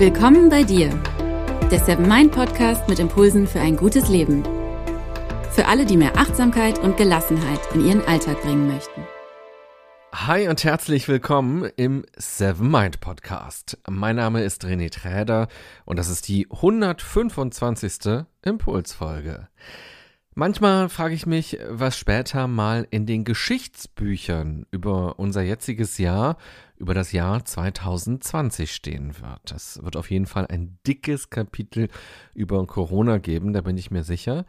Willkommen bei dir, der Seven Mind Podcast mit Impulsen für ein gutes Leben. Für alle, die mehr Achtsamkeit und Gelassenheit in ihren Alltag bringen möchten. Hi und herzlich willkommen im Seven Mind Podcast. Mein Name ist René Träder und das ist die 125. Impulsfolge. Manchmal frage ich mich, was später mal in den Geschichtsbüchern über unser jetziges Jahr, über das Jahr 2020 stehen wird. Das wird auf jeden Fall ein dickes Kapitel über Corona geben, da bin ich mir sicher.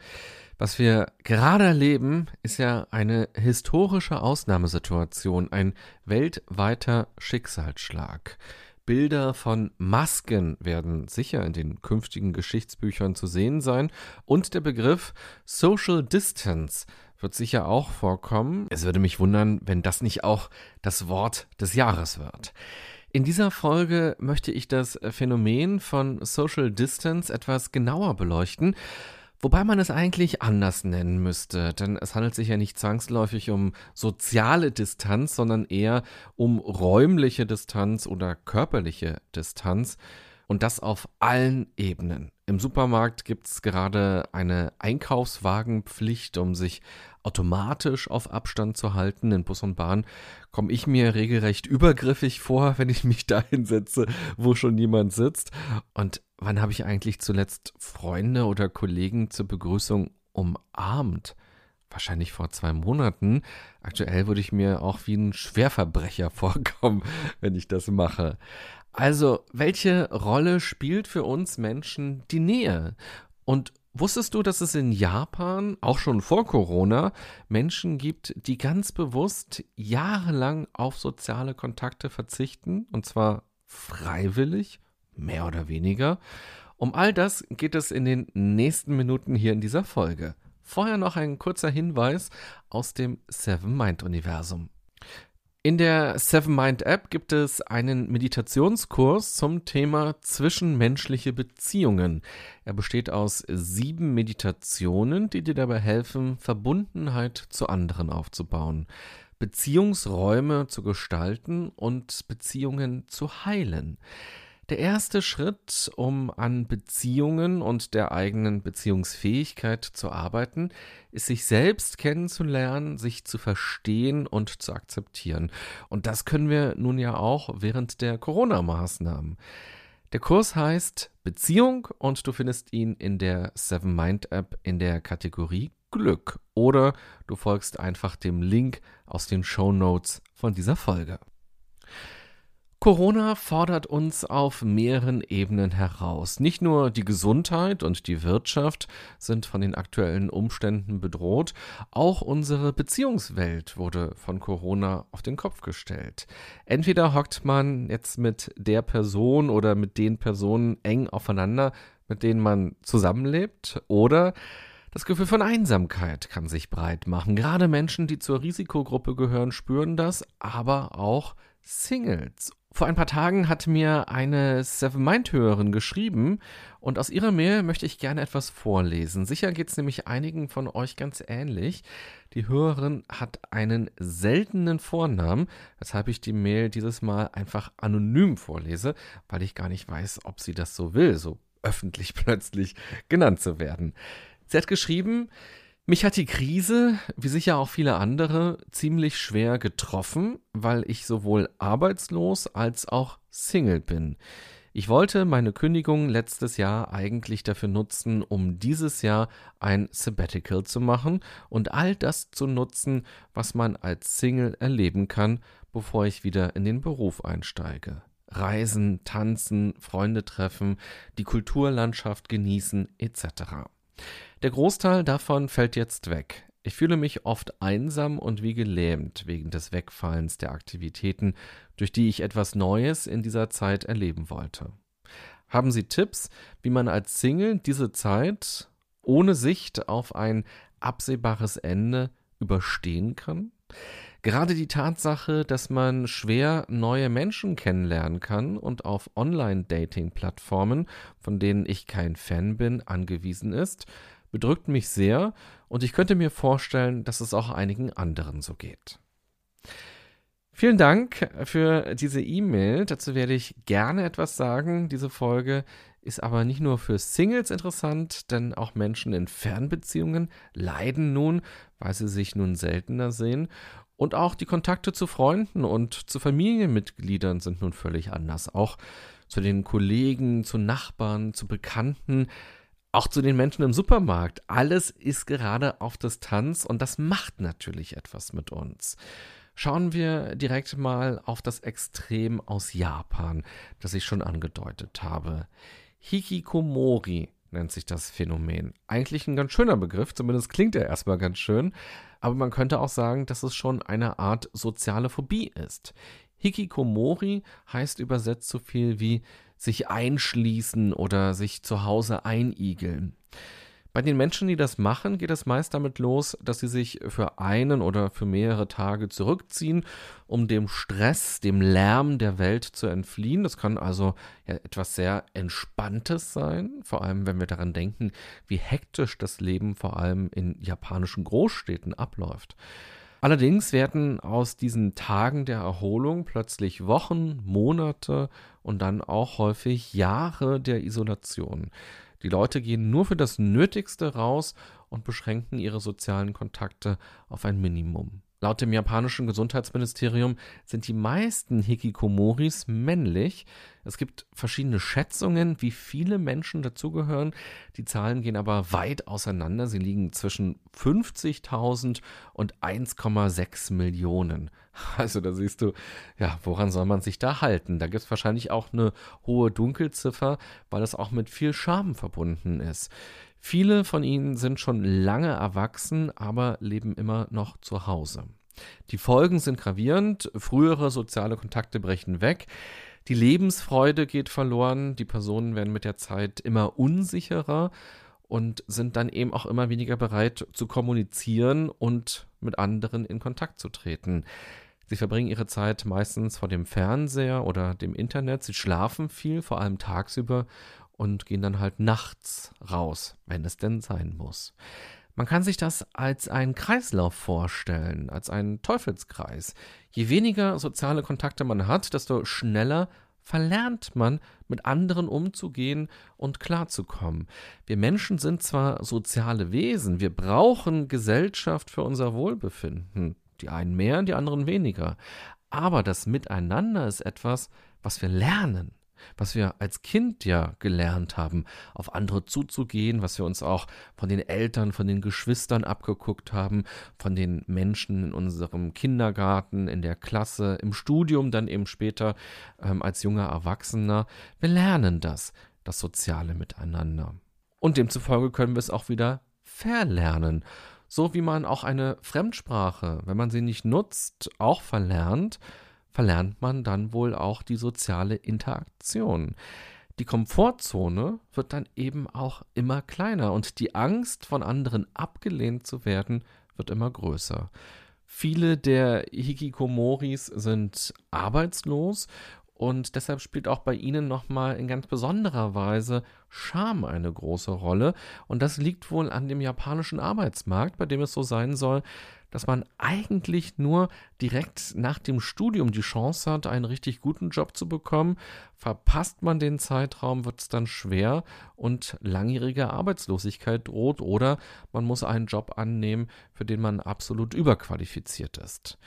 Was wir gerade erleben, ist ja eine historische Ausnahmesituation, ein weltweiter Schicksalsschlag. Bilder von Masken werden sicher in den künftigen Geschichtsbüchern zu sehen sein und der Begriff Social Distance wird sicher auch vorkommen. Es würde mich wundern, wenn das nicht auch das Wort des Jahres wird. In dieser Folge möchte ich das Phänomen von Social Distance etwas genauer beleuchten Wobei man es eigentlich anders nennen müsste, denn es handelt sich ja nicht zwangsläufig um soziale Distanz, sondern eher um räumliche Distanz oder körperliche Distanz und das auf allen Ebenen. Im Supermarkt gibt es gerade eine Einkaufswagenpflicht, um sich automatisch auf Abstand zu halten. In Bus und Bahn komme ich mir regelrecht übergriffig vor, wenn ich mich dahin setze, wo schon niemand sitzt. Und wann habe ich eigentlich zuletzt Freunde oder Kollegen zur Begrüßung umarmt? Wahrscheinlich vor zwei Monaten. Aktuell würde ich mir auch wie ein Schwerverbrecher vorkommen, wenn ich das mache. Also, welche Rolle spielt für uns Menschen die Nähe? Und wusstest du, dass es in Japan, auch schon vor Corona, Menschen gibt, die ganz bewusst jahrelang auf soziale Kontakte verzichten? Und zwar freiwillig, mehr oder weniger. Um all das geht es in den nächsten Minuten hier in dieser Folge. Vorher noch ein kurzer Hinweis aus dem Seven Mind Universum. In der Seven Mind App gibt es einen Meditationskurs zum Thema zwischenmenschliche Beziehungen. Er besteht aus sieben Meditationen, die dir dabei helfen, Verbundenheit zu anderen aufzubauen, Beziehungsräume zu gestalten und Beziehungen zu heilen. Der erste Schritt, um an Beziehungen und der eigenen Beziehungsfähigkeit zu arbeiten, ist sich selbst kennenzulernen, sich zu verstehen und zu akzeptieren. Und das können wir nun ja auch während der Corona-Maßnahmen. Der Kurs heißt Beziehung und du findest ihn in der Seven Mind App in der Kategorie Glück oder du folgst einfach dem Link aus den Show Notes von dieser Folge. Corona fordert uns auf mehreren Ebenen heraus. Nicht nur die Gesundheit und die Wirtschaft sind von den aktuellen Umständen bedroht, auch unsere Beziehungswelt wurde von Corona auf den Kopf gestellt. Entweder hockt man jetzt mit der Person oder mit den Personen eng aufeinander, mit denen man zusammenlebt, oder das Gefühl von Einsamkeit kann sich breit machen. Gerade Menschen, die zur Risikogruppe gehören, spüren das, aber auch Singles vor ein paar Tagen hat mir eine Seven Mind Hörerin geschrieben und aus ihrer Mail möchte ich gerne etwas vorlesen. Sicher geht es nämlich einigen von euch ganz ähnlich. Die Hörerin hat einen seltenen Vornamen, weshalb ich die Mail dieses Mal einfach anonym vorlese, weil ich gar nicht weiß, ob sie das so will, so öffentlich plötzlich genannt zu werden. Sie hat geschrieben, mich hat die Krise, wie sicher auch viele andere, ziemlich schwer getroffen, weil ich sowohl arbeitslos als auch Single bin. Ich wollte meine Kündigung letztes Jahr eigentlich dafür nutzen, um dieses Jahr ein Sabbatical zu machen und all das zu nutzen, was man als Single erleben kann, bevor ich wieder in den Beruf einsteige. Reisen, tanzen, Freunde treffen, die Kulturlandschaft genießen etc. Der Großteil davon fällt jetzt weg. Ich fühle mich oft einsam und wie gelähmt wegen des Wegfallens der Aktivitäten, durch die ich etwas Neues in dieser Zeit erleben wollte. Haben Sie Tipps, wie man als Single diese Zeit ohne Sicht auf ein absehbares Ende überstehen kann? Gerade die Tatsache, dass man schwer neue Menschen kennenlernen kann und auf Online-Dating-Plattformen, von denen ich kein Fan bin, angewiesen ist, bedrückt mich sehr und ich könnte mir vorstellen, dass es auch einigen anderen so geht. Vielen Dank für diese E-Mail. Dazu werde ich gerne etwas sagen. Diese Folge ist aber nicht nur für Singles interessant, denn auch Menschen in Fernbeziehungen leiden nun, weil sie sich nun seltener sehen. Und auch die Kontakte zu Freunden und zu Familienmitgliedern sind nun völlig anders. Auch zu den Kollegen, zu Nachbarn, zu Bekannten, auch zu den Menschen im Supermarkt. Alles ist gerade auf Distanz und das macht natürlich etwas mit uns. Schauen wir direkt mal auf das Extrem aus Japan, das ich schon angedeutet habe. Hikikomori nennt sich das Phänomen. Eigentlich ein ganz schöner Begriff, zumindest klingt er erstmal ganz schön, aber man könnte auch sagen, dass es schon eine Art soziale Phobie ist. Hikikomori heißt übersetzt so viel wie sich einschließen oder sich zu Hause einigeln. Bei den Menschen, die das machen, geht es meist damit los, dass sie sich für einen oder für mehrere Tage zurückziehen, um dem Stress, dem Lärm der Welt zu entfliehen. Das kann also ja etwas sehr Entspanntes sein, vor allem wenn wir daran denken, wie hektisch das Leben vor allem in japanischen Großstädten abläuft. Allerdings werden aus diesen Tagen der Erholung plötzlich Wochen, Monate und dann auch häufig Jahre der Isolation. Die Leute gehen nur für das Nötigste raus und beschränken ihre sozialen Kontakte auf ein Minimum. Laut dem japanischen Gesundheitsministerium sind die meisten Hikikomoris männlich. Es gibt verschiedene Schätzungen, wie viele Menschen dazugehören. Die Zahlen gehen aber weit auseinander. Sie liegen zwischen 50.000 und 1,6 Millionen. Also da siehst du, ja, woran soll man sich da halten? Da gibt es wahrscheinlich auch eine hohe Dunkelziffer, weil es auch mit viel Scham verbunden ist. Viele von ihnen sind schon lange erwachsen, aber leben immer noch zu Hause. Die Folgen sind gravierend, frühere soziale Kontakte brechen weg, die Lebensfreude geht verloren, die Personen werden mit der Zeit immer unsicherer und sind dann eben auch immer weniger bereit zu kommunizieren und mit anderen in Kontakt zu treten. Sie verbringen ihre Zeit meistens vor dem Fernseher oder dem Internet, sie schlafen viel, vor allem tagsüber und gehen dann halt nachts raus, wenn es denn sein muss. Man kann sich das als einen Kreislauf vorstellen, als einen Teufelskreis. Je weniger soziale Kontakte man hat, desto schneller verlernt man, mit anderen umzugehen und klarzukommen. Wir Menschen sind zwar soziale Wesen, wir brauchen Gesellschaft für unser Wohlbefinden, die einen mehr, die anderen weniger, aber das Miteinander ist etwas, was wir lernen was wir als Kind ja gelernt haben, auf andere zuzugehen, was wir uns auch von den Eltern, von den Geschwistern abgeguckt haben, von den Menschen in unserem Kindergarten, in der Klasse, im Studium, dann eben später ähm, als junger Erwachsener. Wir lernen das, das soziale Miteinander. Und demzufolge können wir es auch wieder verlernen. So wie man auch eine Fremdsprache, wenn man sie nicht nutzt, auch verlernt, verlernt man dann wohl auch die soziale Interaktion. Die Komfortzone wird dann eben auch immer kleiner und die Angst, von anderen abgelehnt zu werden, wird immer größer. Viele der Hikikomoris sind arbeitslos und deshalb spielt auch bei ihnen nochmal in ganz besonderer Weise Scham eine große Rolle. Und das liegt wohl an dem japanischen Arbeitsmarkt, bei dem es so sein soll, dass man eigentlich nur direkt nach dem Studium die Chance hat, einen richtig guten Job zu bekommen. Verpasst man den Zeitraum, wird es dann schwer und langjährige Arbeitslosigkeit droht oder man muss einen Job annehmen, für den man absolut überqualifiziert ist.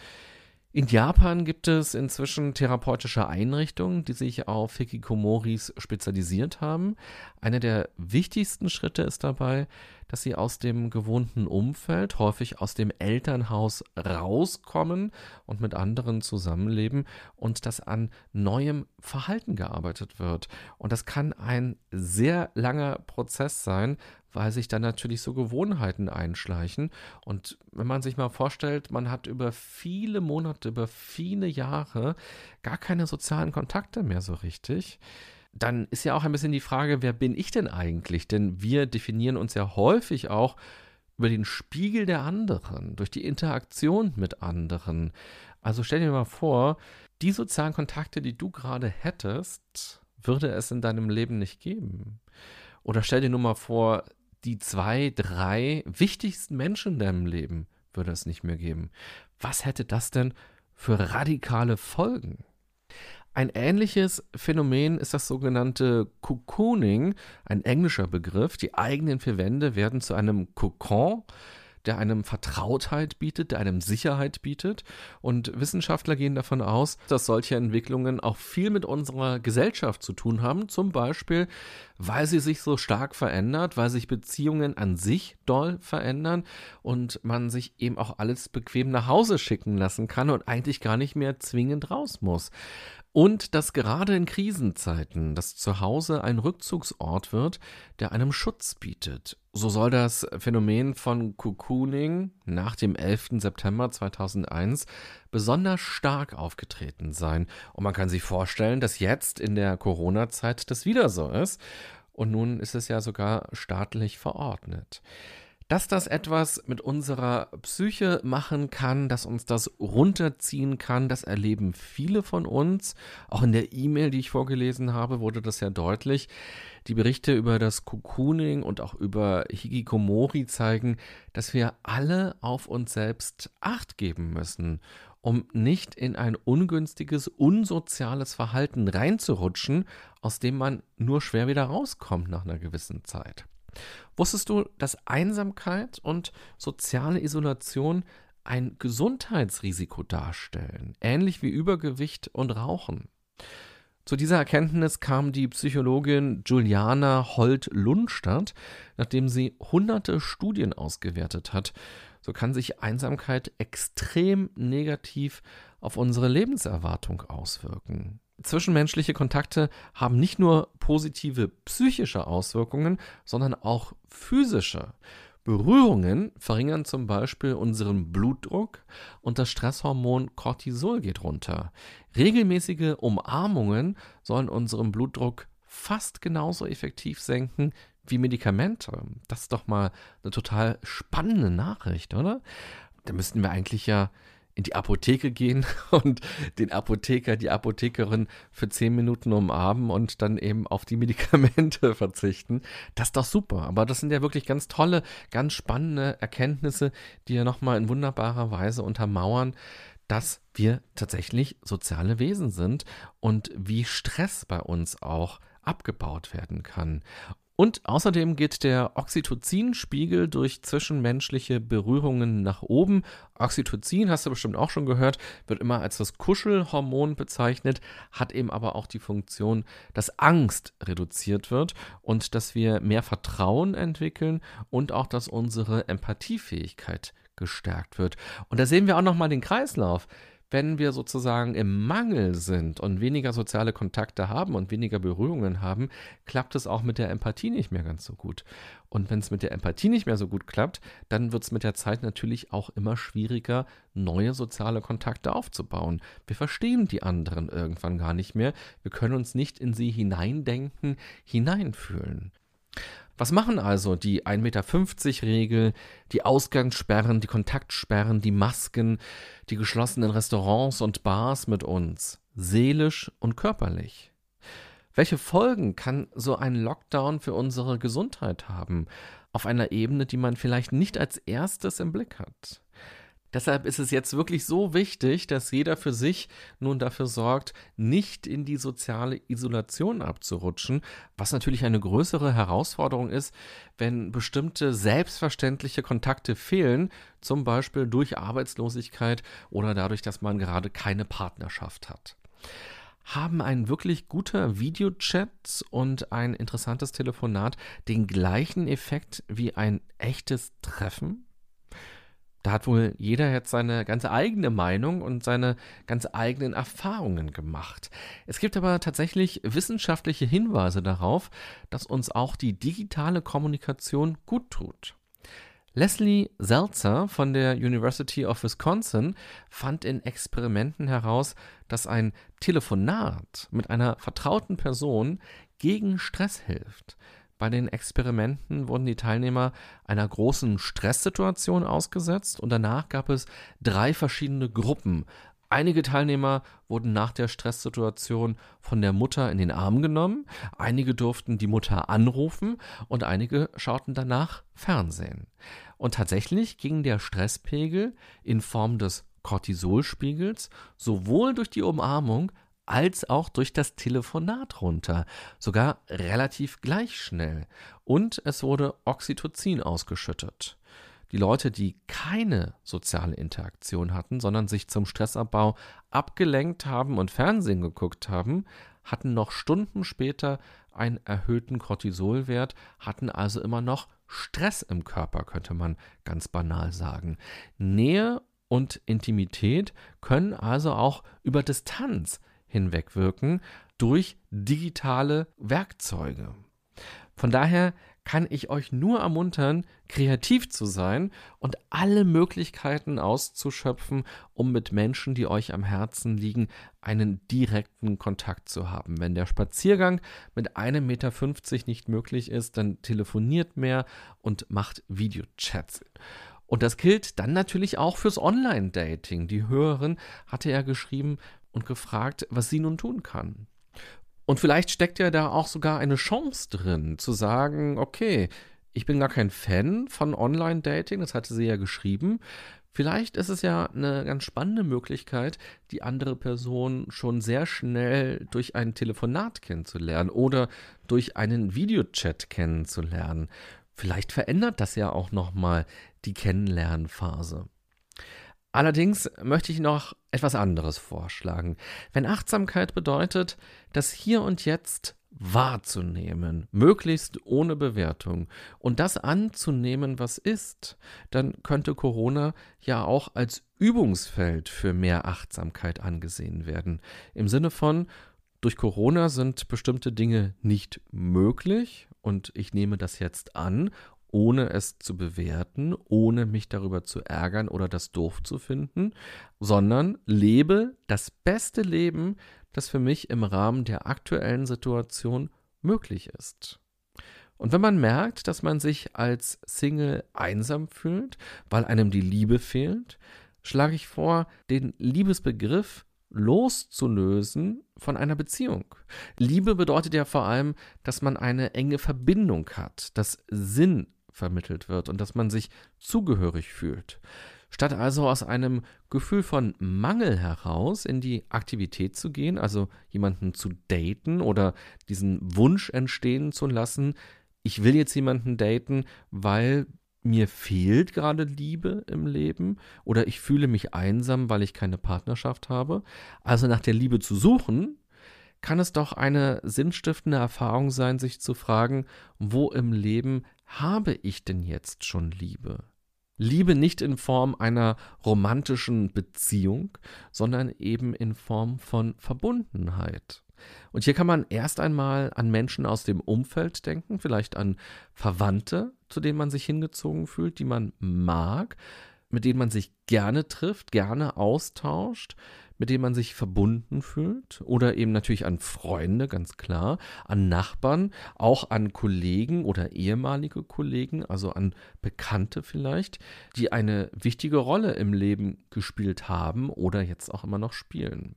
In Japan gibt es inzwischen therapeutische Einrichtungen, die sich auf Hikikomoris spezialisiert haben. Einer der wichtigsten Schritte ist dabei, dass sie aus dem gewohnten Umfeld, häufig aus dem Elternhaus rauskommen und mit anderen zusammenleben und dass an neuem Verhalten gearbeitet wird. Und das kann ein sehr langer Prozess sein, weil sich dann natürlich so Gewohnheiten einschleichen. Und wenn man sich mal vorstellt, man hat über viele Monate, über viele Jahre gar keine sozialen Kontakte mehr so richtig, dann ist ja auch ein bisschen die Frage, wer bin ich denn eigentlich? Denn wir definieren uns ja häufig auch über den Spiegel der anderen, durch die Interaktion mit anderen. Also stell dir mal vor, die sozialen Kontakte, die du gerade hättest, würde es in deinem Leben nicht geben. Oder stell dir nur mal vor, die zwei, drei wichtigsten Menschen in deinem Leben würde es nicht mehr geben. Was hätte das denn für radikale Folgen? Ein ähnliches Phänomen ist das sogenannte Cocooning, ein englischer Begriff. Die eigenen vier Wände werden zu einem Kokon, der einem Vertrautheit bietet, der einem Sicherheit bietet. Und Wissenschaftler gehen davon aus, dass solche Entwicklungen auch viel mit unserer Gesellschaft zu tun haben. Zum Beispiel, weil sie sich so stark verändert, weil sich Beziehungen an sich doll verändern und man sich eben auch alles bequem nach Hause schicken lassen kann und eigentlich gar nicht mehr zwingend raus muss. Und dass gerade in Krisenzeiten das Zuhause ein Rückzugsort wird, der einem Schutz bietet. So soll das Phänomen von Cocooning nach dem 11. September 2001 besonders stark aufgetreten sein. Und man kann sich vorstellen, dass jetzt in der Corona-Zeit das wieder so ist. Und nun ist es ja sogar staatlich verordnet. Dass das etwas mit unserer Psyche machen kann, dass uns das runterziehen kann, das erleben viele von uns. Auch in der E-Mail, die ich vorgelesen habe, wurde das ja deutlich. Die Berichte über das Cocooning und auch über Hikikomori zeigen, dass wir alle auf uns selbst Acht geben müssen, um nicht in ein ungünstiges, unsoziales Verhalten reinzurutschen, aus dem man nur schwer wieder rauskommt nach einer gewissen Zeit. Wusstest du, dass Einsamkeit und soziale Isolation ein Gesundheitsrisiko darstellen, ähnlich wie Übergewicht und Rauchen? Zu dieser Erkenntnis kam die Psychologin Juliana Holt-Lundstadt, nachdem sie hunderte Studien ausgewertet hat. So kann sich Einsamkeit extrem negativ auf unsere Lebenserwartung auswirken. Zwischenmenschliche Kontakte haben nicht nur positive psychische Auswirkungen, sondern auch physische. Berührungen verringern zum Beispiel unseren Blutdruck und das Stresshormon Cortisol geht runter. Regelmäßige Umarmungen sollen unseren Blutdruck fast genauso effektiv senken wie Medikamente. Das ist doch mal eine total spannende Nachricht, oder? Da müssten wir eigentlich ja in die Apotheke gehen und den Apotheker, die Apothekerin für zehn Minuten umarmen und dann eben auf die Medikamente verzichten. Das ist doch super. Aber das sind ja wirklich ganz tolle, ganz spannende Erkenntnisse, die ja nochmal in wunderbarer Weise untermauern, dass wir tatsächlich soziale Wesen sind und wie Stress bei uns auch abgebaut werden kann. Und außerdem geht der Oxytocinspiegel durch zwischenmenschliche Berührungen nach oben. Oxytocin, hast du bestimmt auch schon gehört, wird immer als das Kuschelhormon bezeichnet, hat eben aber auch die Funktion, dass Angst reduziert wird und dass wir mehr Vertrauen entwickeln und auch, dass unsere Empathiefähigkeit gestärkt wird. Und da sehen wir auch nochmal den Kreislauf wenn wir sozusagen im Mangel sind und weniger soziale Kontakte haben und weniger Berührungen haben, klappt es auch mit der Empathie nicht mehr ganz so gut. Und wenn es mit der Empathie nicht mehr so gut klappt, dann wird es mit der Zeit natürlich auch immer schwieriger, neue soziale Kontakte aufzubauen. Wir verstehen die anderen irgendwann gar nicht mehr. Wir können uns nicht in sie hineindenken, hineinfühlen. Was machen also die 1,50 Meter Regel, die Ausgangssperren, die Kontaktsperren, die Masken, die geschlossenen Restaurants und Bars mit uns, seelisch und körperlich? Welche Folgen kann so ein Lockdown für unsere Gesundheit haben, auf einer Ebene, die man vielleicht nicht als erstes im Blick hat? Deshalb ist es jetzt wirklich so wichtig, dass jeder für sich nun dafür sorgt, nicht in die soziale Isolation abzurutschen, was natürlich eine größere Herausforderung ist, wenn bestimmte selbstverständliche Kontakte fehlen, zum Beispiel durch Arbeitslosigkeit oder dadurch, dass man gerade keine Partnerschaft hat haben ein wirklich guter Videochat und ein interessantes Telefonat den gleichen Effekt wie ein echtes Treffen? Da hat wohl jeder jetzt seine ganz eigene Meinung und seine ganz eigenen Erfahrungen gemacht. Es gibt aber tatsächlich wissenschaftliche Hinweise darauf, dass uns auch die digitale Kommunikation gut tut. Leslie Seltzer von der University of Wisconsin fand in Experimenten heraus, dass ein Telefonat mit einer vertrauten Person gegen Stress hilft. Bei den Experimenten wurden die Teilnehmer einer großen Stresssituation ausgesetzt und danach gab es drei verschiedene Gruppen. Einige Teilnehmer wurden nach der Stresssituation von der Mutter in den Arm genommen, einige durften die Mutter anrufen und einige schauten danach Fernsehen. Und tatsächlich ging der Stresspegel in Form des Cortisolspiegels sowohl durch die Umarmung als auch durch das Telefonat runter, sogar relativ gleich schnell. Und es wurde Oxytocin ausgeschüttet. Die Leute, die keine soziale Interaktion hatten, sondern sich zum Stressabbau abgelenkt haben und Fernsehen geguckt haben, hatten noch Stunden später einen erhöhten Cortisolwert, hatten also immer noch Stress im Körper, könnte man ganz banal sagen. Nähe und Intimität können also auch über Distanz hinwegwirken durch digitale Werkzeuge. Von daher kann ich euch nur ermuntern, kreativ zu sein und alle Möglichkeiten auszuschöpfen, um mit Menschen, die euch am Herzen liegen, einen direkten Kontakt zu haben. Wenn der Spaziergang mit einem Meter fünfzig nicht möglich ist, dann telefoniert mehr und macht Videochats. Und das gilt dann natürlich auch fürs Online-Dating. Die Hörerin hatte ja geschrieben und gefragt, was sie nun tun kann. Und vielleicht steckt ja da auch sogar eine Chance drin, zu sagen, okay, ich bin gar kein Fan von Online-Dating, das hatte sie ja geschrieben. Vielleicht ist es ja eine ganz spannende Möglichkeit, die andere Person schon sehr schnell durch ein Telefonat kennenzulernen oder durch einen Videochat kennenzulernen. Vielleicht verändert das ja auch nochmal die Kennenlernphase. Allerdings möchte ich noch etwas anderes vorschlagen. Wenn Achtsamkeit bedeutet, das Hier und Jetzt wahrzunehmen, möglichst ohne Bewertung und das anzunehmen, was ist, dann könnte Corona ja auch als Übungsfeld für mehr Achtsamkeit angesehen werden. Im Sinne von, durch Corona sind bestimmte Dinge nicht möglich und ich nehme das jetzt an ohne es zu bewerten, ohne mich darüber zu ärgern oder das doof zu finden, sondern lebe das beste Leben, das für mich im Rahmen der aktuellen Situation möglich ist. Und wenn man merkt, dass man sich als Single einsam fühlt, weil einem die Liebe fehlt, schlage ich vor, den Liebesbegriff loszulösen von einer Beziehung. Liebe bedeutet ja vor allem, dass man eine enge Verbindung hat, dass Sinn vermittelt wird und dass man sich zugehörig fühlt. Statt also aus einem Gefühl von Mangel heraus in die Aktivität zu gehen, also jemanden zu daten oder diesen Wunsch entstehen zu lassen, ich will jetzt jemanden daten, weil mir fehlt gerade Liebe im Leben oder ich fühle mich einsam, weil ich keine Partnerschaft habe. Also nach der Liebe zu suchen, kann es doch eine sinnstiftende Erfahrung sein, sich zu fragen, wo im Leben habe ich denn jetzt schon Liebe? Liebe nicht in Form einer romantischen Beziehung, sondern eben in Form von Verbundenheit. Und hier kann man erst einmal an Menschen aus dem Umfeld denken, vielleicht an Verwandte, zu denen man sich hingezogen fühlt, die man mag, mit denen man sich gerne trifft, gerne austauscht, mit denen man sich verbunden fühlt oder eben natürlich an Freunde, ganz klar, an Nachbarn, auch an Kollegen oder ehemalige Kollegen, also an Bekannte vielleicht, die eine wichtige Rolle im Leben gespielt haben oder jetzt auch immer noch spielen.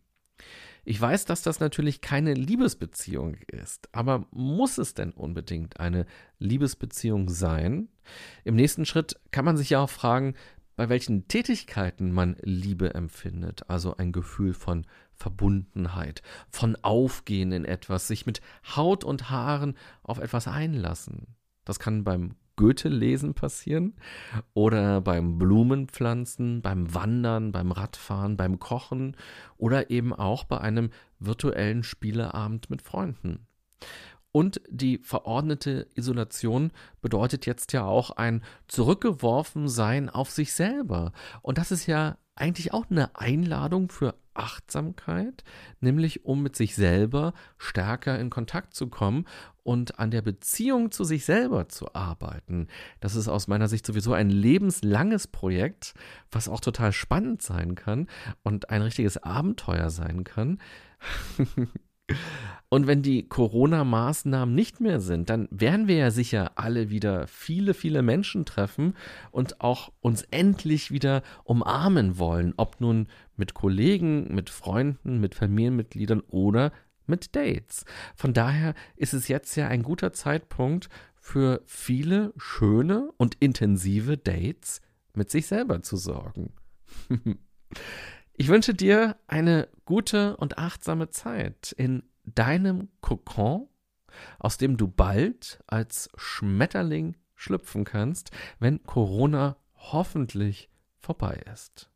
Ich weiß, dass das natürlich keine Liebesbeziehung ist, aber muss es denn unbedingt eine Liebesbeziehung sein? Im nächsten Schritt kann man sich ja auch fragen, bei welchen Tätigkeiten man Liebe empfindet, also ein Gefühl von Verbundenheit, von Aufgehen in etwas, sich mit Haut und Haaren auf etwas einlassen. Das kann beim Goethe-Lesen passieren oder beim Blumenpflanzen, beim Wandern, beim Radfahren, beim Kochen oder eben auch bei einem virtuellen Spieleabend mit Freunden. Und die verordnete Isolation bedeutet jetzt ja auch ein Zurückgeworfensein auf sich selber. Und das ist ja eigentlich auch eine Einladung für Achtsamkeit, nämlich um mit sich selber stärker in Kontakt zu kommen und an der Beziehung zu sich selber zu arbeiten. Das ist aus meiner Sicht sowieso ein lebenslanges Projekt, was auch total spannend sein kann und ein richtiges Abenteuer sein kann. Und wenn die Corona-Maßnahmen nicht mehr sind, dann werden wir ja sicher alle wieder viele, viele Menschen treffen und auch uns endlich wieder umarmen wollen, ob nun mit Kollegen, mit Freunden, mit Familienmitgliedern oder mit Dates. Von daher ist es jetzt ja ein guter Zeitpunkt für viele schöne und intensive Dates mit sich selber zu sorgen. Ich wünsche dir eine gute und achtsame Zeit in deinem Kokon, aus dem du bald als Schmetterling schlüpfen kannst, wenn Corona hoffentlich vorbei ist.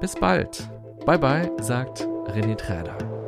Bis bald. Bye bye, sagt René Träder.